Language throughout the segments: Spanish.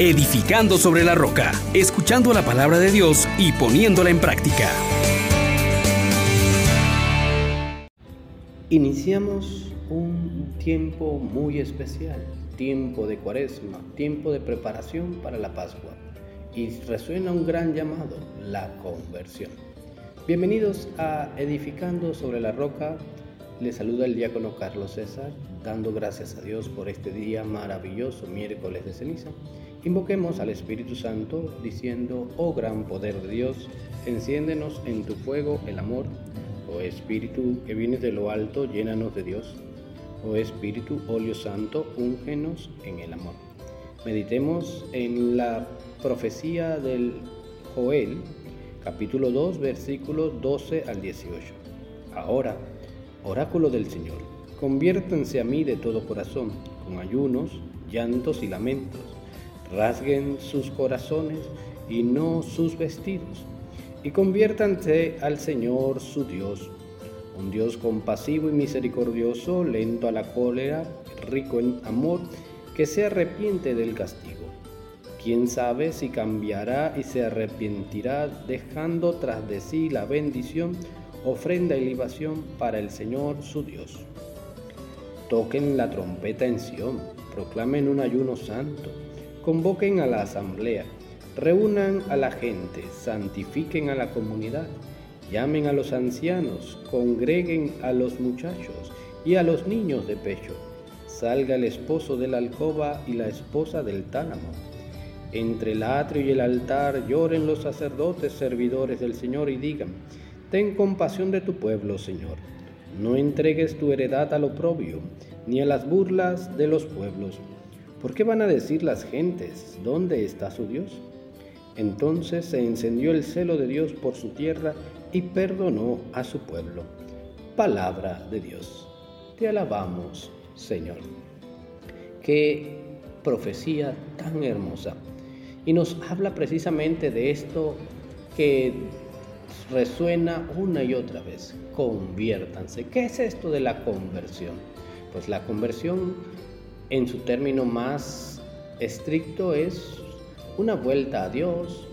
edificando sobre la roca, escuchando la palabra de Dios y poniéndola en práctica. Iniciamos un tiempo muy especial, tiempo de cuaresma, tiempo de preparación para la Pascua. Y resuena un gran llamado, la conversión. Bienvenidos a Edificando sobre la Roca. Les saluda el diácono Carlos César, dando gracias a Dios por este día maravilloso, miércoles de ceniza. Invoquemos al Espíritu Santo diciendo, oh gran poder de Dios, enciéndenos en tu fuego el amor Oh Espíritu que vienes de lo alto, llénanos de Dios. Oh Espíritu, óleo santo, úngenos en el amor. Meditemos en la profecía del Joel, capítulo 2, versículos 12 al 18. Ahora, oráculo del Señor, conviértanse a mí de todo corazón, con ayunos, llantos y lamentos. Rasguen sus corazones y no sus vestidos y conviértanse al Señor su Dios, un Dios compasivo y misericordioso, lento a la cólera, rico en amor, que se arrepiente del castigo. Quién sabe si cambiará y se arrepentirá dejando tras de sí la bendición, ofrenda y libación para el Señor su Dios. Toquen la trompeta en Sión, proclamen un ayuno santo, convoquen a la asamblea Reúnan a la gente, santifiquen a la comunidad, llamen a los ancianos, congreguen a los muchachos y a los niños de pecho. Salga el esposo de la alcoba y la esposa del tálamo. Entre el atrio y el altar lloren los sacerdotes servidores del Señor y digan, Ten compasión de tu pueblo, Señor. No entregues tu heredad al oprobio, ni a las burlas de los pueblos. ¿Por qué van a decir las gentes, ¿dónde está su Dios? Entonces se encendió el celo de Dios por su tierra y perdonó a su pueblo. Palabra de Dios. Te alabamos, Señor. Qué profecía tan hermosa. Y nos habla precisamente de esto que resuena una y otra vez. Conviértanse. ¿Qué es esto de la conversión? Pues la conversión en su término más estricto es una vuelta a Dios,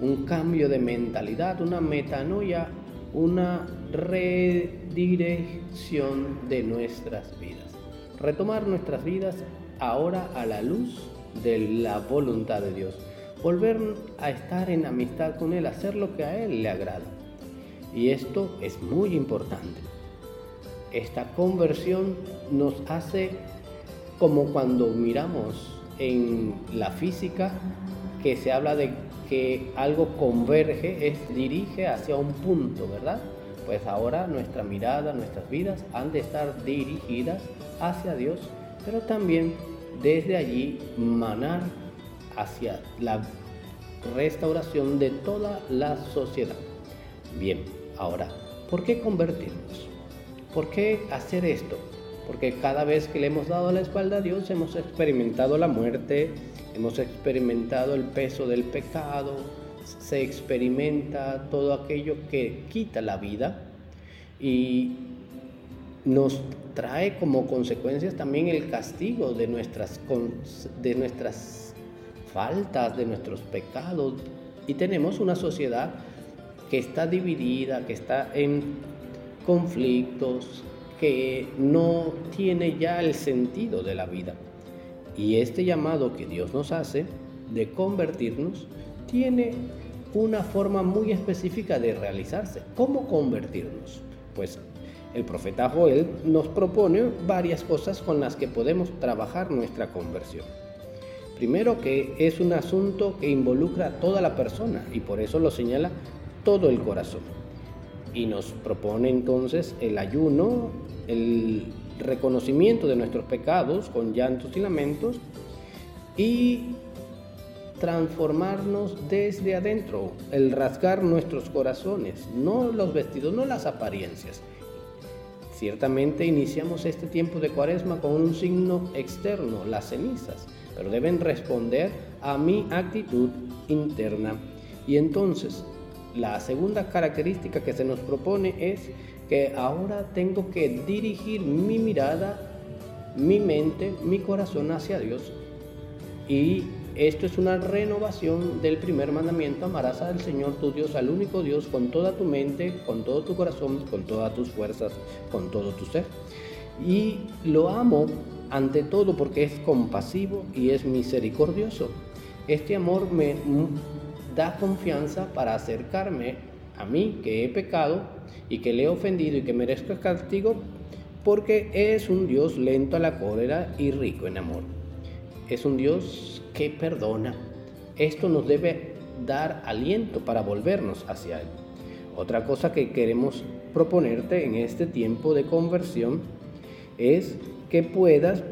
un cambio de mentalidad, una metanoia, una redirección de nuestras vidas. Retomar nuestras vidas ahora a la luz de la voluntad de Dios. Volver a estar en amistad con Él, hacer lo que a Él le agrada. Y esto es muy importante. Esta conversión nos hace como cuando miramos en la física que se habla de que algo converge, es dirige hacia un punto, ¿verdad? Pues ahora nuestra mirada, nuestras vidas han de estar dirigidas hacia Dios, pero también desde allí manar hacia la restauración de toda la sociedad. Bien, ahora, ¿por qué convertirnos? ¿Por qué hacer esto? Porque cada vez que le hemos dado la espalda a Dios hemos experimentado la muerte, hemos experimentado el peso del pecado, se experimenta todo aquello que quita la vida y nos trae como consecuencias también el castigo de nuestras, de nuestras faltas, de nuestros pecados. Y tenemos una sociedad que está dividida, que está en conflictos, no tiene ya el sentido de la vida. Y este llamado que Dios nos hace de convertirnos tiene una forma muy específica de realizarse. ¿Cómo convertirnos? Pues el profeta Joel nos propone varias cosas con las que podemos trabajar nuestra conversión. Primero que es un asunto que involucra a toda la persona y por eso lo señala todo el corazón. Y nos propone entonces el ayuno, el reconocimiento de nuestros pecados con llantos y lamentos y transformarnos desde adentro, el rasgar nuestros corazones, no los vestidos, no las apariencias. Ciertamente iniciamos este tiempo de cuaresma con un signo externo, las cenizas, pero deben responder a mi actitud interna. Y entonces, la segunda característica que se nos propone es que ahora tengo que dirigir mi mirada, mi mente, mi corazón hacia Dios y Esto es una renovación del primer mandamiento. Amarás al Señor tu Dios, al único Dios, con toda tu mente, con todo tu corazón, con todas tus fuerzas, con todo tu ser. Y lo amo ante todo porque es compasivo y es misericordioso. Este amor me da confianza para acercarme a mí que he pecado y que le he ofendido y que merezco el castigo porque es un Dios lento a la cólera y rico en amor. Es un Dios que perdona. Esto nos debe dar aliento para volvernos hacia Él. Otra cosa que queremos proponerte en este tiempo de conversión es que puedas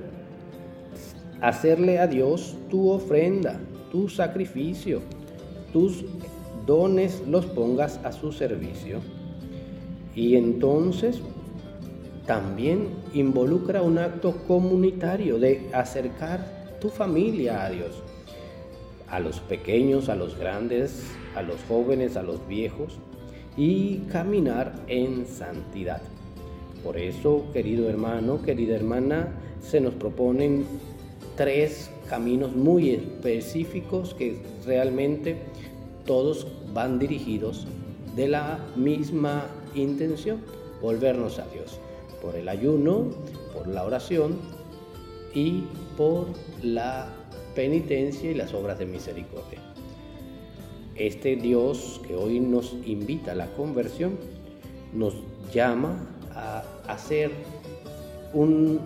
hacerle a Dios tu ofrenda, tu sacrificio, tus dones los pongas a su servicio. Y entonces también involucra un acto comunitario de acercar tu familia a Dios, a los pequeños, a los grandes, a los jóvenes, a los viejos, y caminar en santidad. Por eso, querido hermano, querida hermana, se nos proponen tres caminos muy específicos que realmente todos van dirigidos de la misma intención, volvernos a Dios, por el ayuno, por la oración y por la penitencia y las obras de misericordia. Este Dios que hoy nos invita a la conversión nos llama a hacer un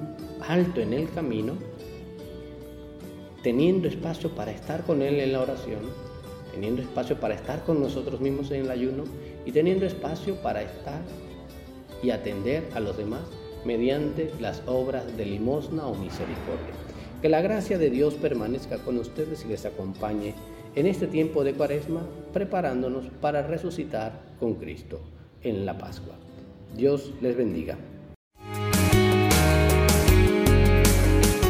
alto en el camino, teniendo espacio para estar con Él en la oración, teniendo espacio para estar con nosotros mismos en el ayuno y teniendo espacio para estar y atender a los demás mediante las obras de limosna o misericordia. Que la gracia de Dios permanezca con ustedes y les acompañe en este tiempo de cuaresma, preparándonos para resucitar con Cristo en la Pascua. Dios les bendiga.